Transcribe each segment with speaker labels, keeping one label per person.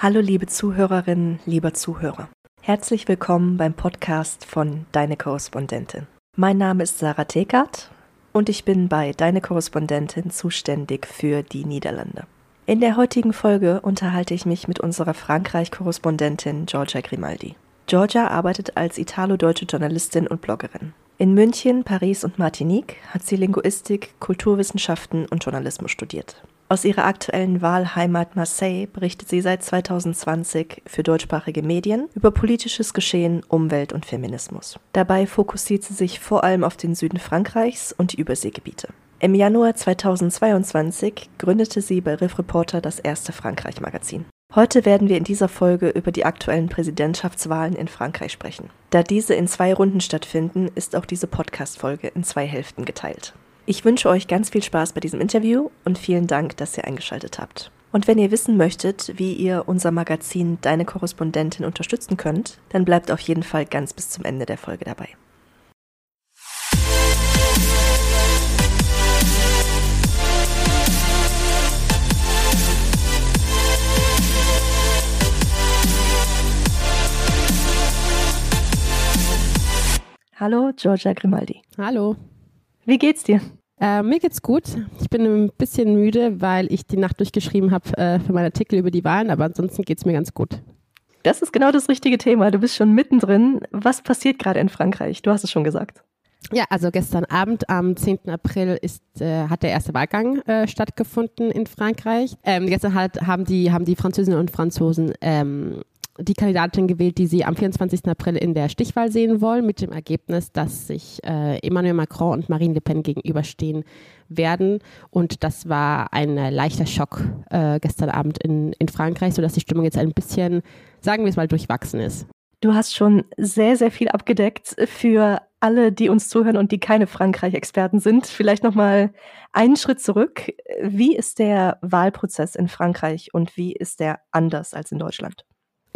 Speaker 1: Hallo liebe Zuhörerinnen, lieber Zuhörer. Herzlich willkommen beim Podcast von Deine Korrespondentin. Mein Name ist Sarah Tekert und ich bin bei Deine Korrespondentin zuständig für die Niederlande. In der heutigen Folge unterhalte ich mich mit unserer Frankreich-Korrespondentin Georgia Grimaldi. Georgia arbeitet als italo-deutsche Journalistin und Bloggerin. In München, Paris und Martinique hat sie Linguistik, Kulturwissenschaften und Journalismus studiert. Aus ihrer aktuellen Wahlheimat Marseille berichtet sie seit 2020 für deutschsprachige Medien über politisches Geschehen, Umwelt und Feminismus. Dabei fokussiert sie sich vor allem auf den Süden Frankreichs und die Überseegebiete. Im Januar 2022 gründete sie bei Riff Reporter das erste Frankreich-Magazin. Heute werden wir in dieser Folge über die aktuellen Präsidentschaftswahlen in Frankreich sprechen. Da diese in zwei Runden stattfinden, ist auch diese Podcast-Folge in zwei Hälften geteilt. Ich wünsche euch ganz viel Spaß bei diesem Interview und vielen Dank, dass ihr eingeschaltet habt. Und wenn ihr wissen möchtet, wie ihr unser Magazin Deine Korrespondentin unterstützen könnt, dann bleibt auf jeden Fall ganz bis zum Ende der Folge dabei. Hallo, Georgia Grimaldi.
Speaker 2: Hallo.
Speaker 1: Wie geht's dir?
Speaker 2: Äh, mir geht's gut. Ich bin ein bisschen müde, weil ich die Nacht durchgeschrieben habe äh, für meinen Artikel über die Wahlen, aber ansonsten geht's mir ganz gut.
Speaker 1: Das ist genau das richtige Thema. Du bist schon mittendrin. Was passiert gerade in Frankreich? Du hast es schon gesagt.
Speaker 2: Ja, also gestern Abend am 10. April ist, äh, hat der erste Wahlgang äh, stattgefunden in Frankreich. Ähm, gestern halt haben die, haben die Französinnen und Franzosen ähm, die Kandidatin gewählt, die sie am 24. April in der Stichwahl sehen wollen, mit dem Ergebnis, dass sich äh, Emmanuel Macron und Marine Le Pen gegenüberstehen werden. Und das war ein äh, leichter Schock äh, gestern Abend in, in Frankreich, sodass die Stimmung jetzt ein bisschen, sagen wir es mal, durchwachsen ist.
Speaker 1: Du hast schon sehr, sehr viel abgedeckt für alle, die uns zuhören und die keine Frankreich-Experten sind. Vielleicht nochmal einen Schritt zurück. Wie ist der Wahlprozess in Frankreich und wie ist der anders als in Deutschland?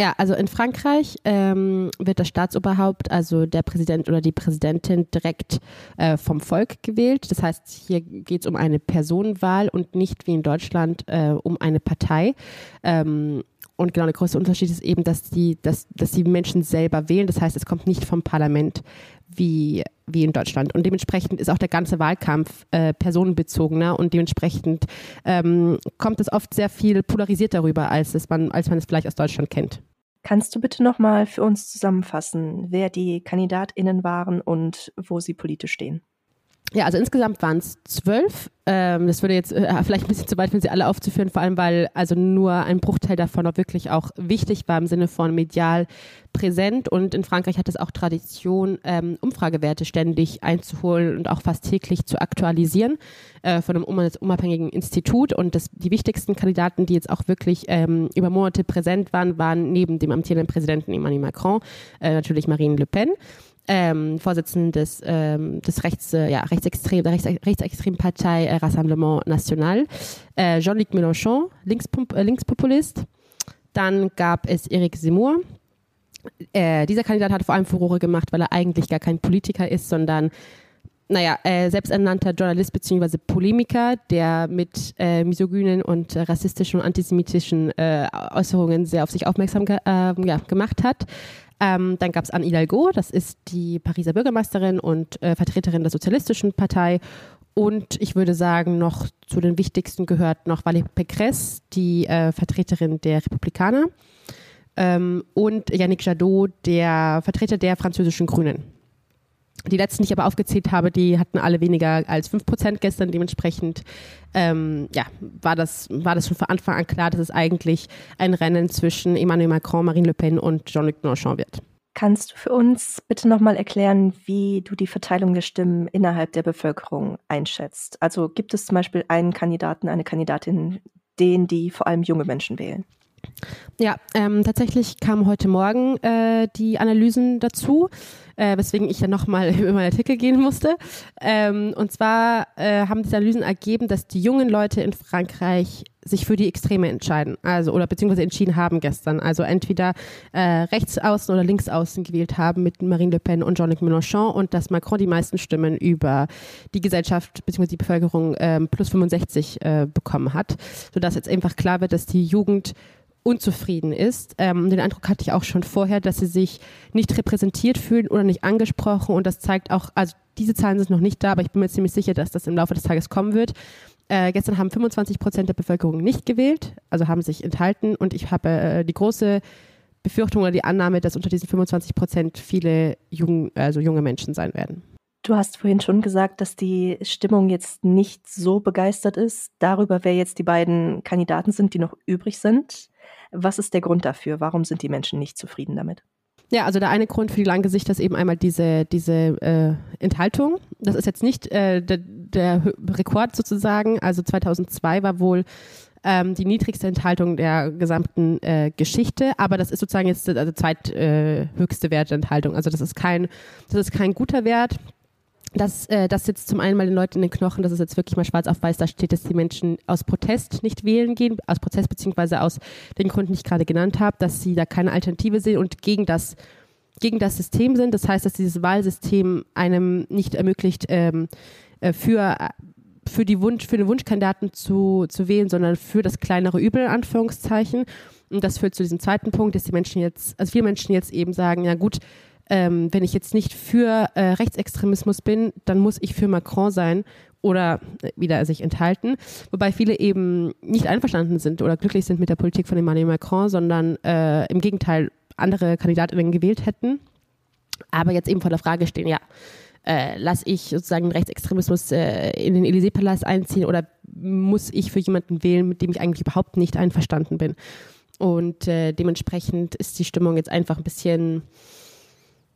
Speaker 2: Ja, also in Frankreich ähm, wird das Staatsoberhaupt, also der Präsident oder die Präsidentin, direkt äh, vom Volk gewählt. Das heißt, hier geht es um eine Personenwahl und nicht wie in Deutschland äh, um eine Partei. Ähm, und genau der größte Unterschied ist eben, dass die, dass, dass die Menschen selber wählen. Das heißt, es kommt nicht vom Parlament wie, wie in Deutschland. Und dementsprechend ist auch der ganze Wahlkampf äh, personenbezogener und dementsprechend ähm, kommt es oft sehr viel polarisiert darüber, als, es man, als man es vielleicht aus Deutschland kennt.
Speaker 1: Kannst du bitte nochmal für uns zusammenfassen, wer die KandidatInnen waren und wo sie politisch stehen?
Speaker 2: Ja, also insgesamt waren es zwölf. Ähm, das würde jetzt äh, vielleicht ein bisschen zu weit, wenn sie alle aufzuführen, vor allem weil also nur ein Bruchteil davon auch wirklich auch wichtig war im Sinne von medial präsent. Und in Frankreich hat es auch Tradition, ähm, Umfragewerte ständig einzuholen und auch fast täglich zu aktualisieren äh, von einem unabhängigen Institut. Und das, die wichtigsten Kandidaten, die jetzt auch wirklich ähm, über Monate präsent waren, waren neben dem amtierenden Präsidenten Emmanuel Macron äh, natürlich Marine Le Pen ähm, Vorsitzenden des, ähm, des Rechts, äh, ja, rechtsextrem, der Rechts, rechtsextremen Partei äh, Rassemblement National, äh, Jean-Luc Mélenchon, Linkspop äh, Linkspopulist. Dann gab es Eric Zemmour. Äh, dieser Kandidat hat vor allem Furore gemacht, weil er eigentlich gar kein Politiker ist, sondern naja, äh, selbsternannter Journalist bzw. Polemiker, der mit äh, misogynen und äh, rassistischen und antisemitischen äh, Äußerungen sehr auf sich aufmerksam ge äh, ja, gemacht hat. Ähm, dann gab es Anne Hidalgo, das ist die Pariser Bürgermeisterin und äh, Vertreterin der Sozialistischen Partei. Und ich würde sagen, noch zu den wichtigsten gehört noch Valérie Pécresse, die äh, Vertreterin der Republikaner. Ähm, und Yannick Jadot, der Vertreter der französischen Grünen. Die letzten, die ich aber aufgezählt habe, die hatten alle weniger als 5% gestern. Dementsprechend ähm, ja, war, das, war das schon von Anfang an klar, dass es eigentlich ein Rennen zwischen Emmanuel Macron, Marine Le Pen und Jean-Luc Mélenchon wird.
Speaker 1: Kannst du für uns bitte nochmal erklären, wie du die Verteilung der Stimmen innerhalb der Bevölkerung einschätzt? Also gibt es zum Beispiel einen Kandidaten, eine Kandidatin, den die vor allem junge Menschen wählen?
Speaker 2: Ja, ähm, tatsächlich kamen heute Morgen äh, die Analysen dazu, äh, weswegen ich dann nochmal über meinen Artikel gehen musste. Ähm, und zwar äh, haben diese Analysen ergeben, dass die jungen Leute in Frankreich sich für die Extreme entscheiden, also oder beziehungsweise entschieden haben gestern. Also entweder äh, rechts außen oder links außen gewählt haben mit Marine Le Pen und Jean-Luc Mélenchon und dass Macron die meisten Stimmen über die Gesellschaft beziehungsweise die Bevölkerung ähm, plus 65 äh, bekommen hat, sodass jetzt einfach klar wird, dass die Jugend unzufrieden ist. Ähm, den Eindruck hatte ich auch schon vorher, dass sie sich nicht repräsentiert fühlen oder nicht angesprochen. Und das zeigt auch, also diese Zahlen sind noch nicht da, aber ich bin mir ziemlich sicher, dass das im Laufe des Tages kommen wird. Äh, gestern haben 25 Prozent der Bevölkerung nicht gewählt, also haben sich enthalten. Und ich habe äh, die große Befürchtung oder die Annahme, dass unter diesen 25 Prozent viele jung, also junge Menschen sein werden.
Speaker 1: Du hast vorhin schon gesagt, dass die Stimmung jetzt nicht so begeistert ist darüber, wer jetzt die beiden Kandidaten sind, die noch übrig sind. Was ist der Grund dafür? Warum sind die Menschen nicht zufrieden damit?
Speaker 2: Ja, also der eine Grund für die lange Sicht ist eben einmal diese, diese äh, Enthaltung. Das ist jetzt nicht äh, der, der Rekord sozusagen. Also 2002 war wohl ähm, die niedrigste Enthaltung der gesamten äh, Geschichte, aber das ist sozusagen jetzt der also zweithöchste Wert der Enthaltung. Also das ist kein, das ist kein guter Wert das, äh, das sitzt zum einen mal den Leuten in den Knochen, das ist jetzt wirklich mal schwarz auf weiß, da steht, dass die Menschen aus Protest nicht wählen gehen, aus Protest beziehungsweise aus den Gründen, die ich gerade genannt habe, dass sie da keine Alternative sehen und gegen das, gegen das System sind. Das heißt, dass dieses Wahlsystem einem nicht ermöglicht, ähm, äh, für, für, die Wunsch, für den Wunschkandidaten zu, zu wählen, sondern für das kleinere Übel, in Anführungszeichen. Und das führt zu diesem zweiten Punkt, dass die Menschen jetzt, also viele Menschen jetzt eben sagen, ja gut, ähm, wenn ich jetzt nicht für äh, Rechtsextremismus bin, dann muss ich für Macron sein oder äh, wieder sich enthalten. Wobei viele eben nicht einverstanden sind oder glücklich sind mit der Politik von Emmanuel Macron, sondern äh, im Gegenteil andere Kandidatinnen gewählt hätten. Aber jetzt eben vor der Frage stehen, ja, äh, lasse ich sozusagen Rechtsextremismus äh, in den Élysée-Palast einziehen oder muss ich für jemanden wählen, mit dem ich eigentlich überhaupt nicht einverstanden bin? Und äh, dementsprechend ist die Stimmung jetzt einfach ein bisschen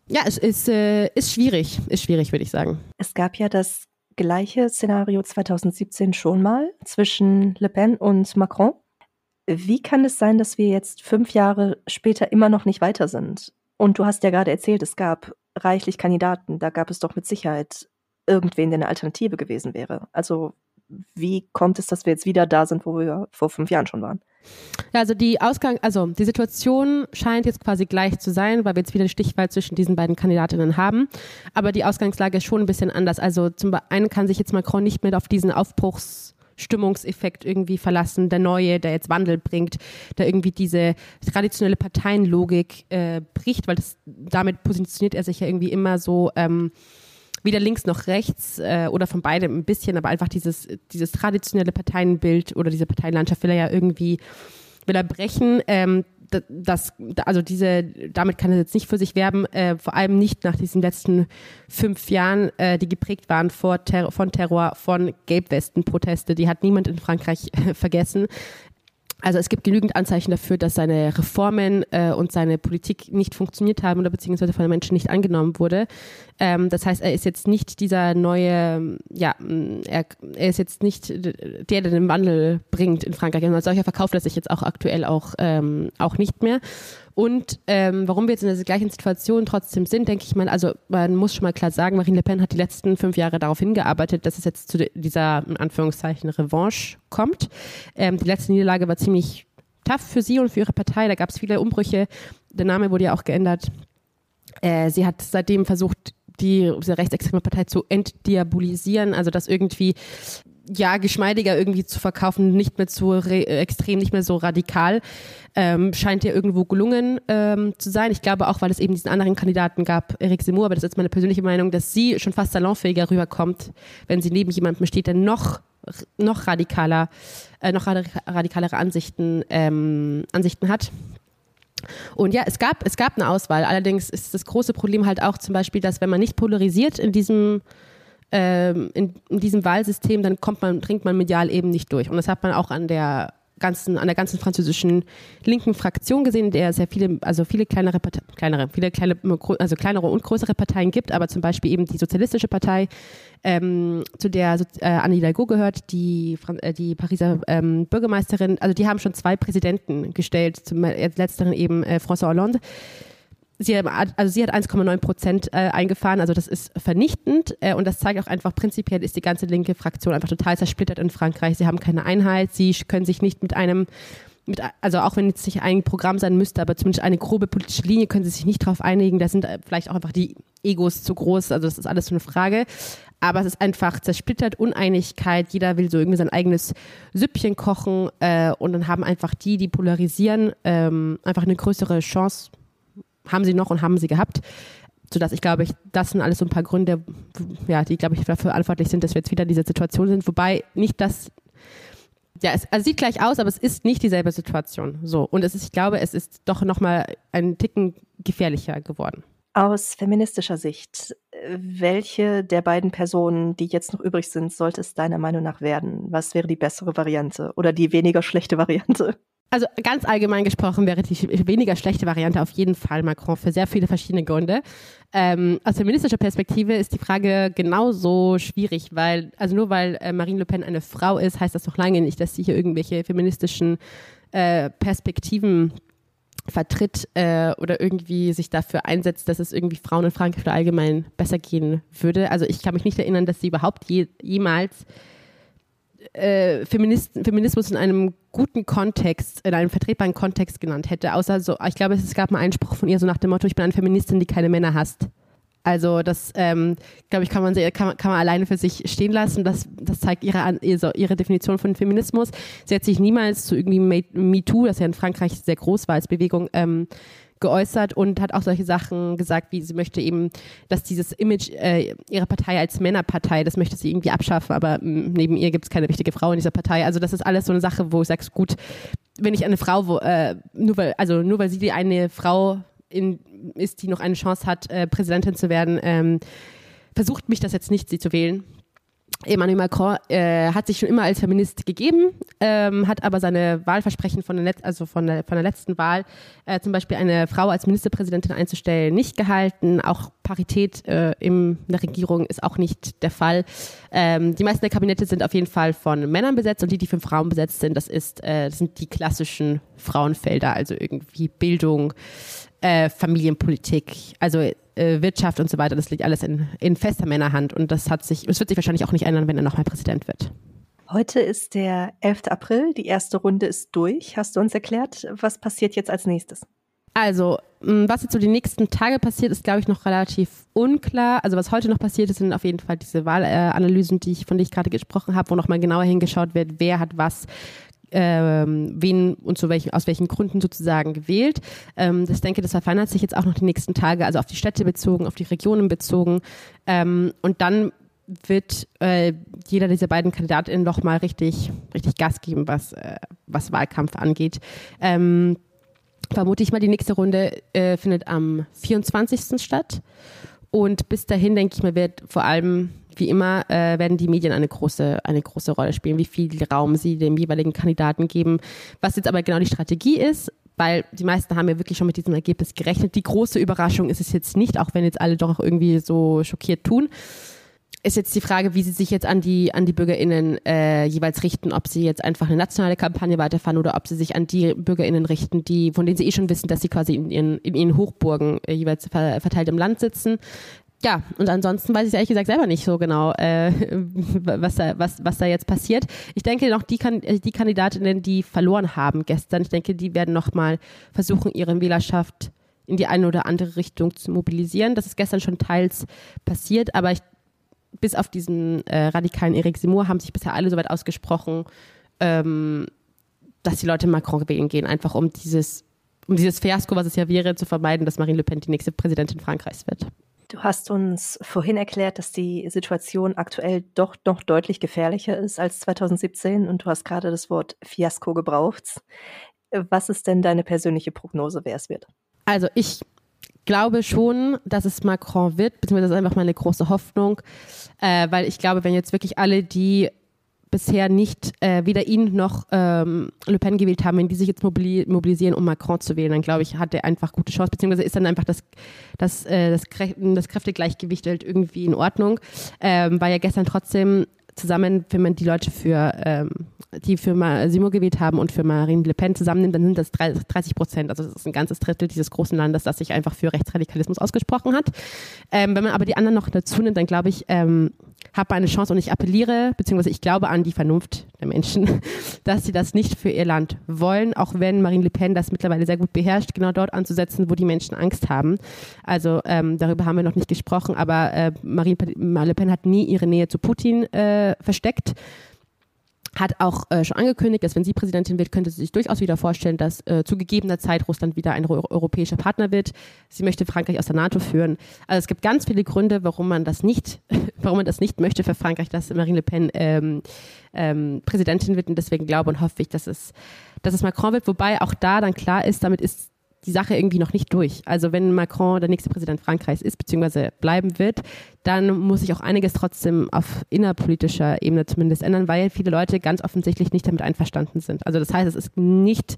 Speaker 2: ja, es ist, äh, ist schwierig, ist schwierig, würde ich sagen.
Speaker 1: Es gab ja das gleiche Szenario 2017 schon mal zwischen Le Pen und Macron. Wie kann es sein, dass wir jetzt fünf Jahre später immer noch nicht weiter sind? Und du hast ja gerade erzählt, es gab reichlich Kandidaten. Da gab es doch mit Sicherheit irgendwen, der eine Alternative gewesen wäre. Also wie kommt es, dass wir jetzt wieder da sind, wo wir vor fünf Jahren schon waren?
Speaker 2: Ja, also die Ausgang, also die Situation scheint jetzt quasi gleich zu sein, weil wir jetzt wieder die Stichwahl zwischen diesen beiden Kandidatinnen haben. Aber die Ausgangslage ist schon ein bisschen anders. Also zum einen kann sich jetzt Macron nicht mehr auf diesen Aufbruchsstimmungseffekt irgendwie verlassen, der neue, der jetzt Wandel bringt, der irgendwie diese traditionelle Parteienlogik äh, bricht, weil das, damit positioniert er sich ja irgendwie immer so ähm, weder links noch rechts äh, oder von beidem ein bisschen, aber einfach dieses, dieses traditionelle Parteienbild oder diese Parteienlandschaft will er ja irgendwie will er brechen. Ähm, das, also diese, damit kann er jetzt nicht für sich werben, äh, vor allem nicht nach diesen letzten fünf Jahren, äh, die geprägt waren vor Ter von Terror, von Gelbwesten-Proteste. Die hat niemand in Frankreich äh, vergessen. Also es gibt genügend Anzeichen dafür, dass seine Reformen äh, und seine Politik nicht funktioniert haben oder beziehungsweise von den Menschen nicht angenommen wurde. Ähm, das heißt, er ist jetzt nicht dieser neue, ja, er, er ist jetzt nicht der, der den Wandel bringt in Frankreich. Und als solcher verkauft er sich jetzt auch aktuell auch, ähm, auch nicht mehr. Und ähm, warum wir jetzt in der gleichen Situation trotzdem sind, denke ich mal, also man muss schon mal klar sagen, Marine Le Pen hat die letzten fünf Jahre darauf hingearbeitet, dass es jetzt zu dieser, in Anführungszeichen, Revanche kommt. Ähm, die letzte Niederlage war ziemlich tough für sie und für ihre Partei. Da gab es viele Umbrüche. Der Name wurde ja auch geändert. Äh, sie hat seitdem versucht, die, diese rechtsextreme Partei zu entdiabolisieren, also dass irgendwie ja, geschmeidiger irgendwie zu verkaufen, nicht mehr zu extrem, nicht mehr so radikal, ähm, scheint ja irgendwo gelungen ähm, zu sein. Ich glaube auch, weil es eben diesen anderen Kandidaten gab, Eric Seymour, aber das ist meine persönliche Meinung, dass sie schon fast salonfähiger rüberkommt, wenn sie neben jemandem steht, der noch noch radikaler, äh, noch radikalere Ansichten, ähm, Ansichten hat. Und ja, es gab, es gab eine Auswahl. Allerdings ist das große Problem halt auch zum Beispiel, dass wenn man nicht polarisiert in diesem ähm, in, in, diesem Wahlsystem, dann kommt man, dringt man medial eben nicht durch. Und das hat man auch an der ganzen, an der ganzen französischen linken Fraktion gesehen, der sehr viele, also viele kleinere, kleinere, viele kleine, also kleinere und größere Parteien gibt, aber zum Beispiel eben die Sozialistische Partei, ähm, zu der äh, Anne Hidalgo gehört, die, äh, die Pariser ähm, Bürgermeisterin, also die haben schon zwei Präsidenten gestellt, zum letzteren eben äh, François Hollande sie, also sie hat 1,9 Prozent äh, eingefahren, also das ist vernichtend äh, und das zeigt auch einfach, prinzipiell ist die ganze linke Fraktion einfach total zersplittert in Frankreich. Sie haben keine Einheit, sie können sich nicht mit einem mit, also auch wenn es nicht ein Programm sein müsste, aber zumindest eine grobe politische Linie können sie sich nicht darauf einigen. Da sind äh, vielleicht auch einfach die Egos zu groß. Also das ist alles so eine Frage. Aber es ist einfach zersplittert, Uneinigkeit. Jeder will so irgendwie sein eigenes Süppchen kochen. Äh, und dann haben einfach die, die polarisieren, ähm, einfach eine größere Chance. Haben sie noch und haben sie gehabt. Sodass ich glaube, ich, das sind alles so ein paar Gründe, ja, die, glaube ich, dafür verantwortlich sind, dass wir jetzt wieder in dieser Situation sind. Wobei nicht das ja, es also sieht gleich aus, aber es ist nicht dieselbe Situation. So. Und es ist, ich glaube, es ist doch nochmal ein Ticken gefährlicher geworden.
Speaker 1: Aus feministischer Sicht, welche der beiden Personen, die jetzt noch übrig sind, sollte es deiner Meinung nach werden? Was wäre die bessere Variante oder die weniger schlechte Variante?
Speaker 2: Also ganz allgemein gesprochen wäre die weniger schlechte Variante auf jeden Fall Macron für sehr viele verschiedene Gründe. Ähm, aus feministischer Perspektive ist die Frage genauso schwierig, weil, also nur weil äh, Marine Le Pen eine Frau ist, heißt das noch lange nicht, dass sie hier irgendwelche feministischen äh, Perspektiven vertritt äh, oder irgendwie sich dafür einsetzt, dass es irgendwie Frauen in Frankreich allgemein besser gehen würde. Also ich kann mich nicht erinnern, dass sie überhaupt je, jemals äh, Feminismus in einem guten Kontext, in einem vertretbaren Kontext genannt hätte. Außer so, ich glaube, es gab mal einen Spruch von ihr so nach dem Motto, ich bin eine Feministin, die keine Männer hasst. Also das, ähm, glaube ich, kann man, kann, kann man alleine für sich stehen lassen. Das, das zeigt ihre, ihre Definition von Feminismus. Sie hat sich niemals zu irgendwie MeToo, das ja in Frankreich sehr groß war als Bewegung, ähm, geäußert und hat auch solche Sachen gesagt, wie sie möchte eben, dass dieses Image äh, ihrer Partei als Männerpartei, das möchte sie irgendwie abschaffen, aber mm, neben ihr gibt es keine wichtige Frau in dieser Partei. Also das ist alles so eine Sache, wo ich sage, gut, wenn ich eine Frau, wo, äh, nur weil, also nur weil sie die eine Frau in, ist, die noch eine Chance hat, äh, Präsidentin zu werden, ähm, versucht mich das jetzt nicht, sie zu wählen. Emmanuel Macron äh, hat sich schon immer als Feminist gegeben, ähm, hat aber seine Wahlversprechen von der, Let also von der, von der letzten Wahl, äh, zum Beispiel eine Frau als Ministerpräsidentin einzustellen, nicht gehalten. Auch Parität äh, in der Regierung ist auch nicht der Fall. Ähm, die meisten der Kabinette sind auf jeden Fall von Männern besetzt und die, die von Frauen besetzt sind, das, ist, äh, das sind die klassischen Frauenfelder, also irgendwie Bildung, äh, Familienpolitik, also äh, Wirtschaft und so weiter, das liegt alles in, in fester Männerhand und das hat sich, es wird sich wahrscheinlich auch nicht ändern, wenn er nochmal Präsident wird.
Speaker 1: Heute ist der 11. April, die erste Runde ist durch. Hast du uns erklärt, was passiert jetzt als nächstes?
Speaker 2: Also, was jetzt so die nächsten Tage passiert, ist, glaube ich, noch relativ unklar. Also, was heute noch passiert ist, sind auf jeden Fall diese Wahlanalysen, die ich, von denen ich gerade gesprochen habe, wo nochmal genauer hingeschaut wird, wer hat was ähm, wen und zu welchen, aus welchen Gründen sozusagen gewählt. Ähm, ich denke, das verfeinert sich jetzt auch noch die nächsten Tage, also auf die Städte bezogen, auf die Regionen bezogen. Ähm, und dann wird äh, jeder dieser beiden KandidatInnen noch mal richtig, richtig Gas geben, was, äh, was Wahlkampf angeht. Ähm, vermute ich mal, die nächste Runde äh, findet am 24. statt. Und bis dahin, denke ich mal, wird vor allem wie immer äh, werden die Medien eine große, eine große Rolle spielen, wie viel Raum sie dem jeweiligen Kandidaten geben. Was jetzt aber genau die Strategie ist, weil die meisten haben ja wirklich schon mit diesem Ergebnis gerechnet. Die große Überraschung ist es jetzt nicht, auch wenn jetzt alle doch irgendwie so schockiert tun. Ist jetzt die Frage, wie sie sich jetzt an die, an die BürgerInnen äh, jeweils richten, ob sie jetzt einfach eine nationale Kampagne weiterfahren oder ob sie sich an die BürgerInnen richten, die, von denen sie eh schon wissen, dass sie quasi in ihren, in ihren Hochburgen äh, jeweils verteilt im Land sitzen ja, und ansonsten weiß ich ehrlich gesagt selber nicht so genau, äh, was, da, was, was da jetzt passiert. Ich denke noch, die, äh, die Kandidatinnen, die verloren haben gestern, ich denke, die werden nochmal versuchen, ihre Wählerschaft in die eine oder andere Richtung zu mobilisieren. Das ist gestern schon teils passiert, aber ich, bis auf diesen äh, radikalen Eric Simur haben sich bisher alle so weit ausgesprochen, ähm, dass die Leute Macron wählen gehen, einfach um dieses, um dieses Fiasko, was es ja wäre, zu vermeiden, dass Marine Le Pen die nächste Präsidentin Frankreichs wird.
Speaker 1: Du hast uns vorhin erklärt, dass die Situation aktuell doch noch deutlich gefährlicher ist als 2017 und du hast gerade das Wort Fiasko gebraucht. Was ist denn deine persönliche Prognose, wer es wird?
Speaker 2: Also ich glaube schon, dass es Macron wird, beziehungsweise das ist einfach meine große Hoffnung, äh, weil ich glaube, wenn jetzt wirklich alle, die bisher nicht äh, weder ihn noch ähm, Le Pen gewählt haben, wenn die sich jetzt mobilisieren, um Macron zu wählen, dann glaube ich, hat er einfach gute Chance, beziehungsweise ist dann einfach das, das, äh, das, das Kräftegleichgewicht halt irgendwie in Ordnung. Ähm, war ja gestern trotzdem zusammen, wenn man die Leute für, ähm, die für Simo gewählt haben und für Marine Le Pen zusammennimmt, dann sind das 30 Prozent. Also das ist ein ganzes Drittel dieses großen Landes, das sich einfach für Rechtsradikalismus ausgesprochen hat. Ähm, wenn man aber die anderen noch dazu nimmt, dann glaube ich, ähm, habe eine Chance und ich appelliere, beziehungsweise ich glaube an die Vernunft der Menschen, dass sie das nicht für ihr Land wollen, auch wenn Marine Le Pen das mittlerweile sehr gut beherrscht, genau dort anzusetzen, wo die Menschen Angst haben. Also ähm, darüber haben wir noch nicht gesprochen, aber äh, Marine Le Pen hat nie ihre Nähe zu Putin äh, versteckt hat auch äh, schon angekündigt, dass wenn sie Präsidentin wird, könnte sie sich durchaus wieder vorstellen, dass äh, zu gegebener Zeit Russland wieder ein europäischer Partner wird. Sie möchte Frankreich aus der NATO führen. Also es gibt ganz viele Gründe, warum man das nicht, warum man das nicht möchte für Frankreich, dass Marine Le Pen ähm, ähm, Präsidentin wird. Und deswegen glaube und hoffe ich, dass es, dass es Macron wird. Wobei auch da dann klar ist, damit ist die Sache irgendwie noch nicht durch. Also wenn Macron der nächste Präsident Frankreichs ist, beziehungsweise bleiben wird, dann muss sich auch einiges trotzdem auf innerpolitischer Ebene zumindest ändern, weil viele Leute ganz offensichtlich nicht damit einverstanden sind. Also das heißt, es ist nicht,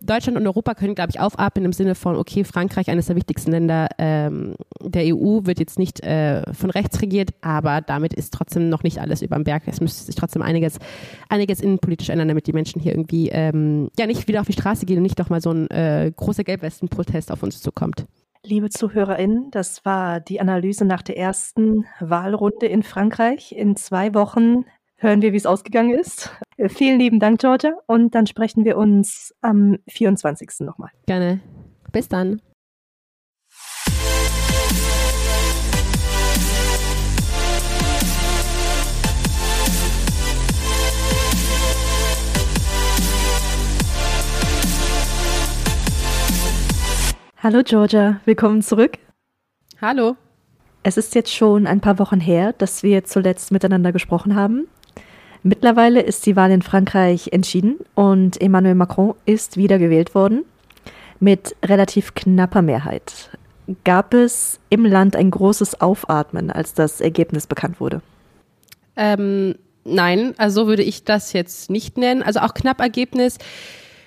Speaker 2: Deutschland und Europa können, glaube ich, aufatmen im Sinne von, okay, Frankreich, eines der wichtigsten Länder ähm, der EU, wird jetzt nicht äh, von rechts regiert, aber damit ist trotzdem noch nicht alles über dem Berg. Es müsste sich trotzdem einiges, einiges innenpolitisch ändern, damit die Menschen hier irgendwie ähm, ja nicht wieder auf die Straße gehen und nicht doch mal so ein äh, großer Gelbwesten-Protest auf uns zukommt.
Speaker 1: Liebe ZuhörerInnen, das war die Analyse nach der ersten Wahlrunde in Frankreich. In zwei Wochen hören wir, wie es ausgegangen ist. Äh, vielen lieben Dank, Georgia. Und dann sprechen wir uns am 24. nochmal.
Speaker 2: Gerne. Bis dann.
Speaker 1: Hallo Georgia, willkommen zurück.
Speaker 2: Hallo.
Speaker 1: Es ist jetzt schon ein paar Wochen her, dass wir zuletzt miteinander gesprochen haben. Mittlerweile ist die Wahl in Frankreich entschieden und Emmanuel Macron ist wiedergewählt worden mit relativ knapper Mehrheit. Gab es im Land ein großes Aufatmen, als das Ergebnis bekannt wurde?
Speaker 2: Ähm, nein, also so würde ich das jetzt nicht nennen. Also auch knapp Ergebnis.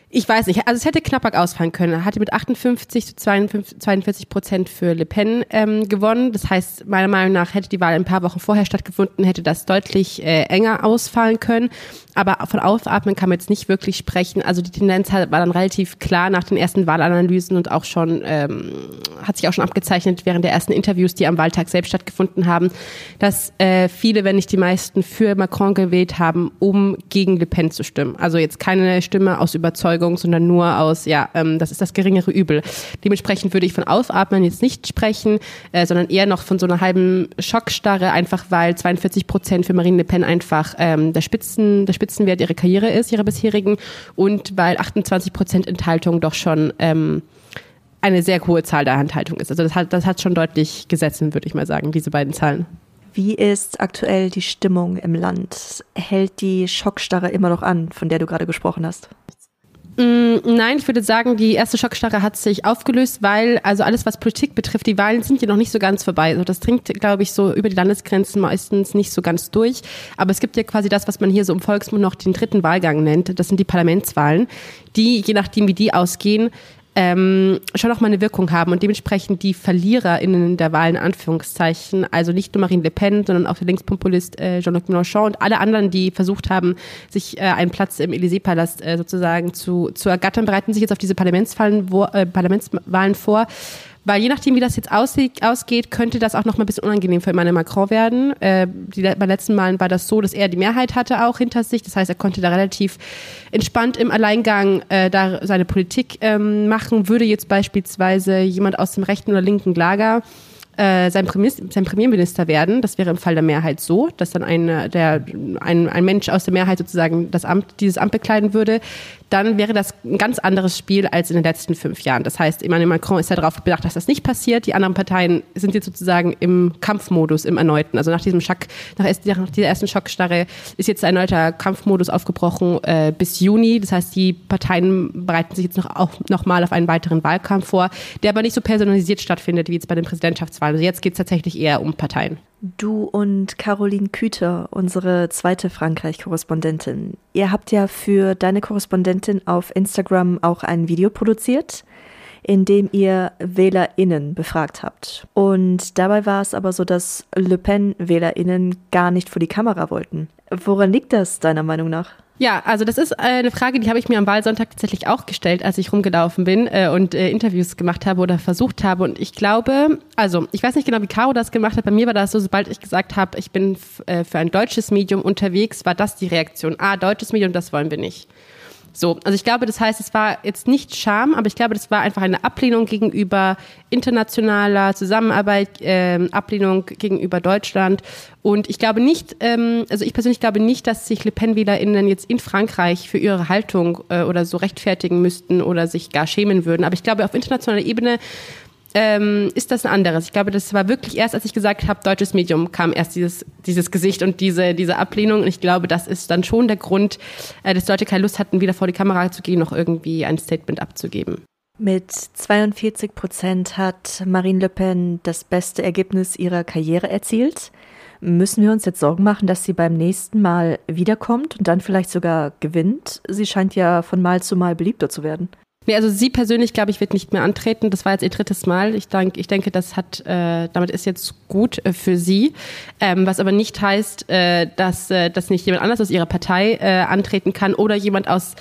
Speaker 2: Ich weiß nicht, also es hätte knapper ausfallen können. Er hatte mit 58 zu 52, 42 Prozent für Le Pen ähm, gewonnen. Das heißt, meiner Meinung nach hätte die Wahl ein paar Wochen vorher stattgefunden, hätte das deutlich äh, enger ausfallen können. Aber von Aufatmen kann man jetzt nicht wirklich sprechen. Also die Tendenz war dann relativ klar nach den ersten Wahlanalysen und auch schon, ähm, hat sich auch schon abgezeichnet während der ersten Interviews, die am Wahltag selbst stattgefunden haben, dass äh, viele, wenn nicht die meisten, für Macron gewählt haben, um gegen Le Pen zu stimmen. Also jetzt keine Stimme aus Überzeugung Überzeugung, sondern nur aus, ja, ähm, das ist das geringere Übel. Dementsprechend würde ich von Aufatmen jetzt nicht sprechen, äh, sondern eher noch von so einer halben Schockstarre, einfach weil 42 Prozent für Marine Le Pen einfach ähm, der, Spitzen, der Spitzenwert ihrer Karriere ist, ihrer bisherigen, und weil 28 Prozent Enthaltung doch schon ähm, eine sehr hohe Zahl der Enthaltung ist. Also das hat, das hat schon deutlich gesetzt, würde ich mal sagen, diese beiden Zahlen.
Speaker 1: Wie ist aktuell die Stimmung im Land? Hält die Schockstarre immer noch an, von der du gerade gesprochen hast?
Speaker 2: Mm, nein, ich würde sagen, die erste Schockstarre hat sich aufgelöst, weil also alles, was Politik betrifft, die Wahlen sind ja noch nicht so ganz vorbei. Also das dringt, glaube ich, so über die Landesgrenzen meistens nicht so ganz durch. Aber es gibt ja quasi das, was man hier so im Volksmund noch den dritten Wahlgang nennt. Das sind die Parlamentswahlen, die, je nachdem wie die ausgehen, ähm, schon auch mal eine Wirkung haben und dementsprechend die VerliererInnen der Wahlen, Anführungszeichen, also nicht nur Marine Le Pen, sondern auch der Linkspopulist äh, Jean-Luc Mélenchon und alle anderen, die versucht haben, sich äh, einen Platz im Élysée-Palast äh, sozusagen zu, zu ergattern, bereiten sich jetzt auf diese Parlamentswahlen, wo, äh, Parlamentswahlen vor weil je nachdem, wie das jetzt ausgeht, könnte das auch noch mal ein bisschen unangenehm für Emmanuel Macron werden. Äh, die, bei letzten Malen war das so, dass er die Mehrheit hatte auch hinter sich. Das heißt, er konnte da relativ entspannt im Alleingang äh, da seine Politik ähm, machen. Würde jetzt beispielsweise jemand aus dem rechten oder linken Lager äh, sein, Premier, sein Premierminister werden. Das wäre im Fall der Mehrheit so, dass dann ein, der, ein, ein Mensch aus der Mehrheit sozusagen das Amt, dieses Amt bekleiden würde dann wäre das ein ganz anderes Spiel als in den letzten fünf Jahren. Das heißt, Emmanuel Macron ist ja darauf bedacht, dass das nicht passiert. Die anderen Parteien sind jetzt sozusagen im Kampfmodus, im erneuten. Also nach diesem Schock, nach, nach dieser ersten Schockstarre ist jetzt ein erneuter Kampfmodus aufgebrochen äh, bis Juni. Das heißt, die Parteien bereiten sich jetzt noch, auch noch mal auf einen weiteren Wahlkampf vor, der aber nicht so personalisiert stattfindet wie jetzt bei den Präsidentschaftswahlen. Also jetzt geht es tatsächlich eher um Parteien.
Speaker 1: Du und Caroline Küter, unsere zweite Frankreich-Korrespondentin, ihr habt ja für deine Korrespondentin auf Instagram auch ein Video produziert, in dem ihr WählerInnen befragt habt. Und dabei war es aber so, dass Le Pen-WählerInnen gar nicht vor die Kamera wollten. Woran liegt das deiner Meinung nach?
Speaker 2: Ja, also das ist eine Frage, die habe ich mir am Wahlsonntag tatsächlich auch gestellt, als ich rumgelaufen bin äh, und äh, Interviews gemacht habe oder versucht habe. Und ich glaube, also ich weiß nicht genau, wie Caro das gemacht hat. Bei mir war das so, sobald ich gesagt habe, ich bin äh, für ein deutsches Medium unterwegs, war das die Reaktion. Ah, deutsches Medium, das wollen wir nicht. So, also ich glaube, das heißt, es war jetzt nicht Scham, aber ich glaube, das war einfach eine Ablehnung gegenüber internationaler Zusammenarbeit, ähm, Ablehnung gegenüber Deutschland. Und ich glaube nicht, ähm, also ich persönlich glaube nicht, dass sich Le Pen-WählerInnen jetzt in Frankreich für ihre Haltung äh, oder so rechtfertigen müssten oder sich gar schämen würden. Aber ich glaube, auf internationaler Ebene ähm, ist das ein anderes. Ich glaube, das war wirklich erst, als ich gesagt habe, deutsches Medium, kam erst dieses, dieses Gesicht und diese, diese Ablehnung. Und ich glaube, das ist dann schon der Grund, äh, dass Leute keine Lust hatten, wieder vor die Kamera zu gehen, noch irgendwie ein Statement abzugeben.
Speaker 1: Mit 42 Prozent hat Marine Le Pen das beste Ergebnis ihrer Karriere erzielt. Müssen wir uns jetzt Sorgen machen, dass sie beim nächsten Mal wiederkommt und dann vielleicht sogar gewinnt? Sie scheint ja von Mal zu Mal beliebter zu werden.
Speaker 2: Nee, also sie persönlich, glaube ich, wird nicht mehr antreten. Das war jetzt ihr drittes Mal. Ich, denk, ich denke, das hat, äh, damit ist jetzt gut äh, für sie. Ähm, was aber nicht heißt, äh, dass, äh, dass nicht jemand anders aus ihrer Partei äh, antreten kann oder jemand aus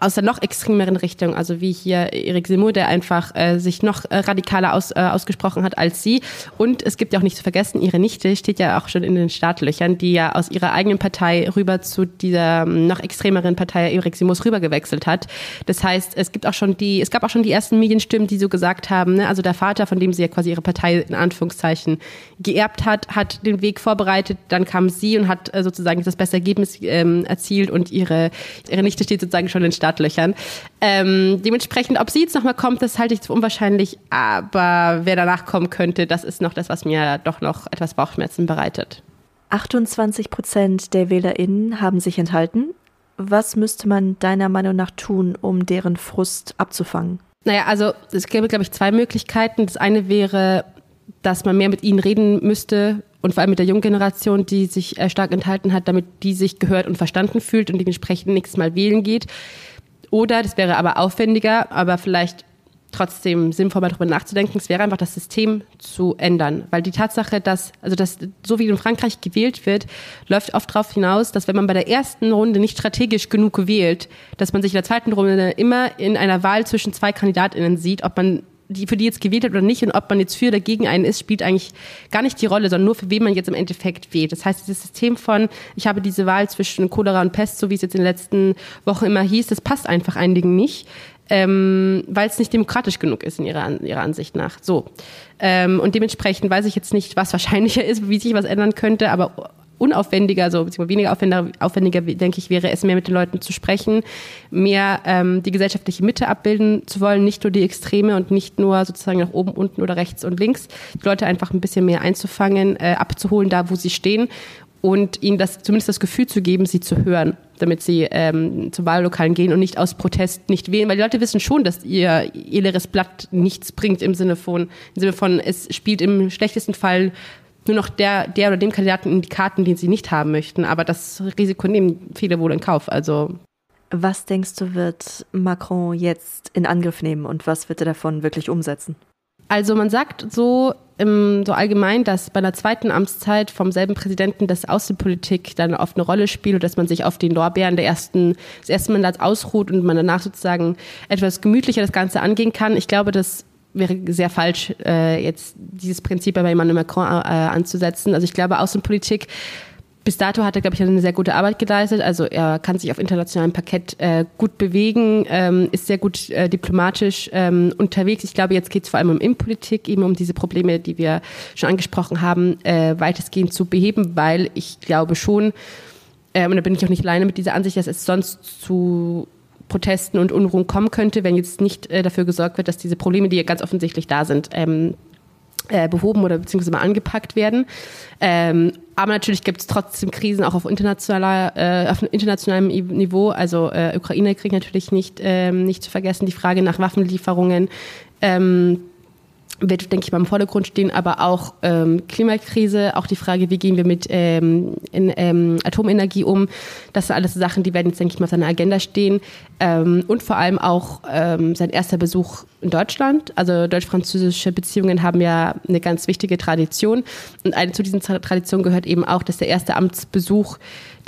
Speaker 2: aus der noch extremeren Richtung, also wie hier Erik Simo, der einfach äh, sich noch äh, radikaler aus, äh, ausgesprochen hat als sie. Und es gibt ja auch nicht zu vergessen, ihre Nichte steht ja auch schon in den Startlöchern, die ja aus ihrer eigenen Partei rüber zu dieser ähm, noch extremeren Partei Erik Simos rübergewechselt hat. Das heißt, es gibt auch schon die, es gab auch schon die ersten Medienstimmen, die so gesagt haben, ne, also der Vater, von dem sie ja quasi ihre Partei in Anführungszeichen geerbt hat, hat den Weg vorbereitet, dann kam sie und hat äh, sozusagen das beste Ergebnis ähm, erzielt und ihre, ihre Nichte steht sozusagen schon in den Startlöchern. Ähm, dementsprechend, ob sie jetzt nochmal kommt, das halte ich für unwahrscheinlich, aber wer danach kommen könnte, das ist noch das, was mir doch noch etwas Bauchschmerzen bereitet.
Speaker 1: 28 Prozent der WählerInnen haben sich enthalten. Was müsste man deiner Meinung nach tun, um deren Frust abzufangen?
Speaker 2: Naja, also es gäbe, glaube ich, zwei Möglichkeiten. Das eine wäre, dass man mehr mit ihnen reden müsste, und vor allem mit der jungen Generation, die sich äh, stark enthalten hat, damit die sich gehört und verstanden fühlt und dementsprechend nächstes Mal wählen geht. Oder, das wäre aber aufwendiger, aber vielleicht trotzdem sinnvoll mal darüber nachzudenken, es wäre einfach das System zu ändern. Weil die Tatsache, dass, also dass so wie in Frankreich gewählt wird, läuft oft darauf hinaus, dass wenn man bei der ersten Runde nicht strategisch genug wählt, dass man sich in der zweiten Runde immer in einer Wahl zwischen zwei KandidatInnen sieht, ob man die, für die jetzt gewählt hat oder nicht und ob man jetzt für oder gegen einen ist, spielt eigentlich gar nicht die Rolle, sondern nur für wen man jetzt im Endeffekt wählt. Das heißt, dieses System von, ich habe diese Wahl zwischen Cholera und Pest, so wie es jetzt in den letzten Wochen immer hieß, das passt einfach einigen nicht. Ähm, weil es nicht demokratisch genug ist in ihrer, ihrer Ansicht nach. So. Ähm, und dementsprechend weiß ich jetzt nicht, was wahrscheinlicher ist, wie sich was ändern könnte, aber unaufwendiger, so beziehungsweise weniger aufwendiger, aufwendiger, denke ich, wäre es mehr mit den Leuten zu sprechen, mehr ähm, die gesellschaftliche Mitte abbilden zu wollen, nicht nur die Extreme und nicht nur sozusagen nach oben, unten oder rechts und links, die Leute einfach ein bisschen mehr einzufangen, äh, abzuholen, da wo sie stehen und ihnen das zumindest das Gefühl zu geben, sie zu hören, damit sie ähm, zu Wahllokalen gehen und nicht aus Protest nicht wählen, weil die Leute wissen schon, dass ihr, ihr leeres Blatt nichts bringt im Sinne von, im Sinne von, es spielt im schlechtesten Fall nur noch der, der oder dem Kandidaten in die Karten, den sie nicht haben möchten. Aber das Risiko nehmen viele wohl in Kauf. Also
Speaker 1: was denkst du, wird Macron jetzt in Angriff nehmen und was wird er davon wirklich umsetzen?
Speaker 2: Also man sagt so, im, so allgemein, dass bei einer zweiten Amtszeit vom selben Präsidenten das Außenpolitik dann oft eine Rolle spielt und dass man sich auf den Lorbeeren der ersten, des ersten Mandats ausruht und man danach sozusagen etwas gemütlicher das Ganze angehen kann. Ich glaube, das wäre sehr falsch, äh, jetzt dieses Prinzip bei Emmanuel Macron äh, anzusetzen. Also ich glaube, Außenpolitik bis dato hat er, glaube ich, eine sehr gute Arbeit geleistet. Also er kann sich auf internationalem Parkett äh, gut bewegen, ähm, ist sehr gut äh, diplomatisch ähm, unterwegs. Ich glaube, jetzt geht es vor allem um Innenpolitik, eben um diese Probleme, die wir schon angesprochen haben, äh, weitestgehend zu beheben, weil ich glaube schon, äh, und da bin ich auch nicht alleine mit dieser Ansicht, dass es sonst zu Protesten und Unruhen kommen könnte, wenn jetzt nicht äh, dafür gesorgt wird, dass diese Probleme, die ja ganz offensichtlich da sind, ähm, äh, behoben oder beziehungsweise mal angepackt werden. Ähm, aber natürlich gibt es trotzdem Krisen auch auf, internationaler, äh, auf internationalem Niveau. Also äh, Ukraine kriegt natürlich nicht, ähm, nicht zu vergessen die Frage nach Waffenlieferungen. Ähm, wird, denke ich, mal im Vordergrund stehen, aber auch ähm, Klimakrise, auch die Frage, wie gehen wir mit ähm, in, ähm, Atomenergie um. Das sind alles Sachen, die werden jetzt, denke ich mal, auf seiner Agenda stehen. Ähm, und vor allem auch ähm, sein erster Besuch in Deutschland. Also deutsch-französische Beziehungen haben ja eine ganz wichtige Tradition. Und eine, zu diesen Traditionen gehört eben auch, dass der erste Amtsbesuch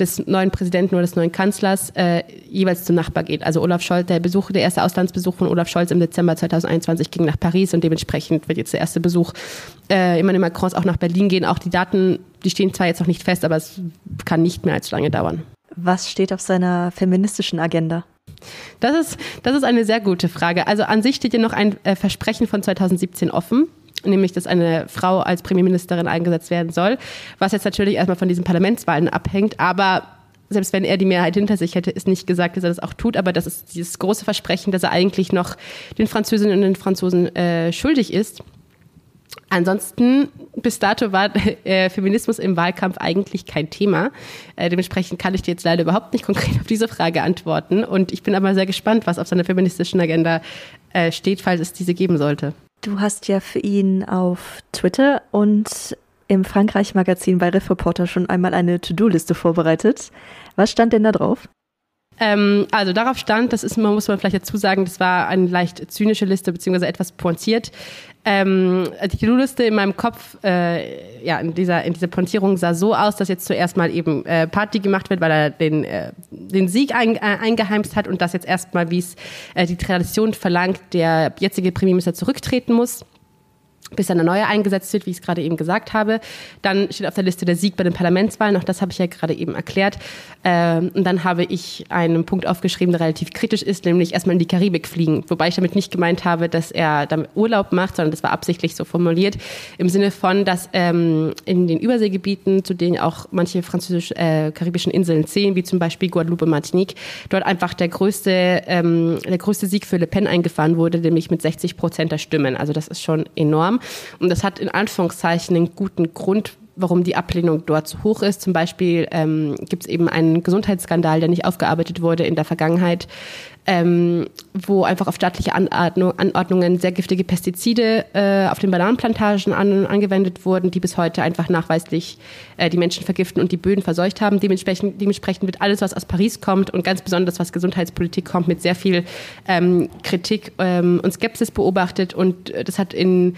Speaker 2: des neuen Präsidenten oder des neuen Kanzlers äh, jeweils zum Nachbar geht. Also Olaf Scholz, der Besuch, der erste Auslandsbesuch von Olaf Scholz im Dezember 2021 ging nach Paris und dementsprechend wird jetzt der erste Besuch äh, Emmanuel Macrons auch nach Berlin gehen. Auch die Daten, die stehen zwar jetzt noch nicht fest, aber es kann nicht mehr allzu lange dauern.
Speaker 1: Was steht auf seiner feministischen Agenda?
Speaker 2: Das ist, das ist eine sehr gute Frage. Also an sich steht ja noch ein äh, Versprechen von 2017 offen nämlich dass eine Frau als Premierministerin eingesetzt werden soll, was jetzt natürlich erstmal von diesen Parlamentswahlen abhängt, aber selbst wenn er die Mehrheit hinter sich hätte, ist nicht gesagt, dass er das auch tut, aber das ist dieses große Versprechen, dass er eigentlich noch den Französinnen und den Franzosen äh, schuldig ist. Ansonsten, bis dato war äh, Feminismus im Wahlkampf eigentlich kein Thema. Äh, dementsprechend kann ich dir jetzt leider überhaupt nicht konkret auf diese Frage antworten. Und ich bin aber sehr gespannt, was auf seiner feministischen Agenda äh, steht, falls es diese geben sollte.
Speaker 1: Du hast ja für ihn auf Twitter und im Frankreich-Magazin bei Riff Reporter schon einmal eine To-Do-Liste vorbereitet. Was stand denn da drauf?
Speaker 2: Ähm, also darauf stand, das ist, man muss man vielleicht dazu sagen, das war eine leicht zynische Liste, beziehungsweise etwas pointiert. Ähm, die To-Do-Liste in meinem Kopf, äh, ja, in dieser, in dieser Pointierung sah so aus, dass jetzt zuerst mal eben äh, Party gemacht wird, weil er den, äh, den Sieg ein, äh, eingeheimst hat und dass jetzt erstmal, wie es äh, die Tradition verlangt, der jetzige Premierminister zurücktreten muss bis dann eine neue eingesetzt wird, wie ich es gerade eben gesagt habe. Dann steht auf der Liste der Sieg bei den Parlamentswahlen, auch das habe ich ja gerade eben erklärt. Ähm, und dann habe ich einen Punkt aufgeschrieben, der relativ kritisch ist, nämlich erstmal in die Karibik fliegen. Wobei ich damit nicht gemeint habe, dass er damit Urlaub macht, sondern das war absichtlich so formuliert, im Sinne von, dass ähm, in den Überseegebieten, zu denen auch manche französisch-karibischen äh, Inseln zählen, wie zum Beispiel Guadeloupe, Martinique, dort einfach der größte, ähm, der größte Sieg für Le Pen eingefahren wurde, nämlich mit 60 Prozent der Stimmen. Also das ist schon enorm. Und das hat in Anführungszeichen einen guten Grund, warum die Ablehnung dort so hoch ist. Zum Beispiel ähm, gibt es eben einen Gesundheitsskandal, der nicht aufgearbeitet wurde in der Vergangenheit, ähm, wo einfach auf staatliche Anordnung, Anordnungen sehr giftige Pestizide äh, auf den Bananenplantagen an, angewendet wurden, die bis heute einfach nachweislich äh, die Menschen vergiften und die Böden verseucht haben. Dementsprechend, dementsprechend wird alles, was aus Paris kommt und ganz besonders was Gesundheitspolitik kommt, mit sehr viel ähm, Kritik ähm, und Skepsis beobachtet. Und äh, das hat in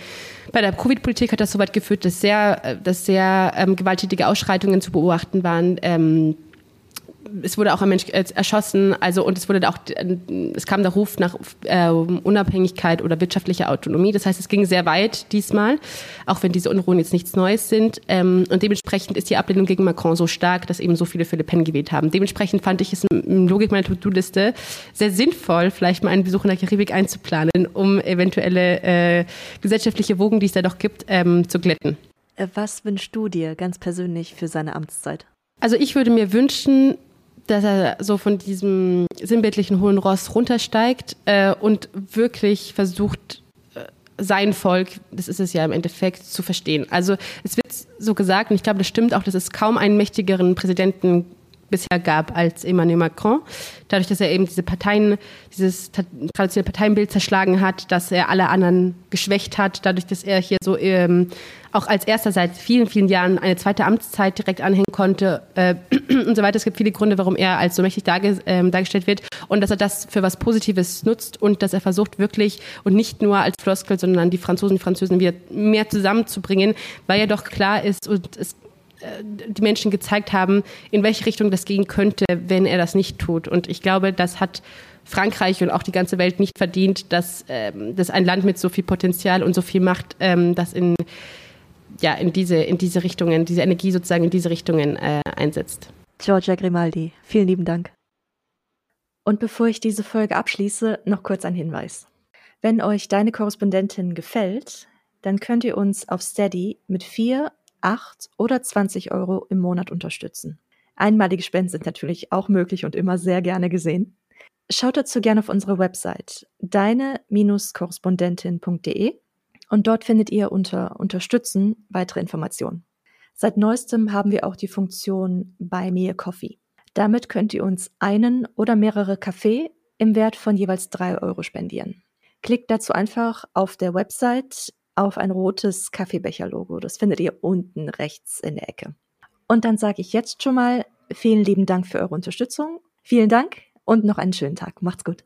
Speaker 2: bei der Covid-Politik hat das so weit geführt, dass sehr, äh, dass sehr ähm, gewalttätige Ausschreitungen zu beobachten waren. Ähm, es wurde auch ein Mensch äh, erschossen, also und es wurde auch, es kam der Ruf nach äh, Unabhängigkeit oder wirtschaftlicher Autonomie. Das heißt, es ging sehr weit diesmal, auch wenn diese Unruhen jetzt nichts Neues sind. Ähm, und dementsprechend ist die Ablehnung gegen Macron so stark, dass eben so viele für Le Pen gewählt haben. Dementsprechend fand ich es in Logik meiner To-Do-Liste sehr sinnvoll, vielleicht mal einen Besuch in der Karibik einzuplanen, um eventuelle äh, gesellschaftliche Wogen, die es da doch gibt, ähm, zu glätten.
Speaker 1: Äh, was wünschst du dir ganz persönlich für seine Amtszeit?
Speaker 2: Also ich würde mir wünschen, dass er so von diesem sinnbildlichen hohen Ross runtersteigt äh, und wirklich versucht, äh, sein Volk, das ist es ja im Endeffekt, zu verstehen. Also es wird so gesagt, und ich glaube, das stimmt auch, dass es kaum einen mächtigeren Präsidenten bisher gab als Emmanuel Macron. Dadurch, dass er eben diese Parteien, dieses traditionelle Parteienbild zerschlagen hat, dass er alle anderen geschwächt hat, dadurch, dass er hier so ähm, auch als erster seit vielen, vielen Jahren eine zweite Amtszeit direkt anhängen konnte äh, und so weiter. Es gibt viele Gründe, warum er als so mächtig darge ähm, dargestellt wird und dass er das für was Positives nutzt und dass er versucht wirklich und nicht nur als Floskel, sondern die Franzosen und Französen wieder mehr zusammenzubringen, weil ja doch klar ist und es äh, die Menschen gezeigt haben, in welche Richtung das gehen könnte, wenn er das nicht tut. Und ich glaube, das hat Frankreich und auch die ganze Welt nicht verdient, dass, ähm, dass ein Land mit so viel Potenzial und so viel Macht ähm, das in, ja, in, diese, in diese Richtungen, diese Energie sozusagen in diese Richtungen äh, einsetzt.
Speaker 1: Giorgia Grimaldi, vielen lieben Dank. Und bevor ich diese Folge abschließe, noch kurz ein Hinweis. Wenn euch deine Korrespondentin gefällt, dann könnt ihr uns auf Steady mit vier 8 oder 20 Euro im Monat unterstützen. Einmalige Spenden sind natürlich auch möglich und immer sehr gerne gesehen. Schaut dazu gerne auf unsere Website deine-korrespondentin.de und dort findet ihr unter Unterstützen weitere Informationen. Seit neuestem haben wir auch die Funktion Buy Me a Coffee. Damit könnt ihr uns einen oder mehrere Kaffee im Wert von jeweils drei Euro spendieren. Klickt dazu einfach auf der Website auf ein rotes Kaffeebecher-Logo. Das findet ihr unten rechts in der Ecke. Und dann sage ich jetzt schon mal vielen lieben Dank für eure Unterstützung. Vielen Dank und noch einen schönen Tag. Macht's gut.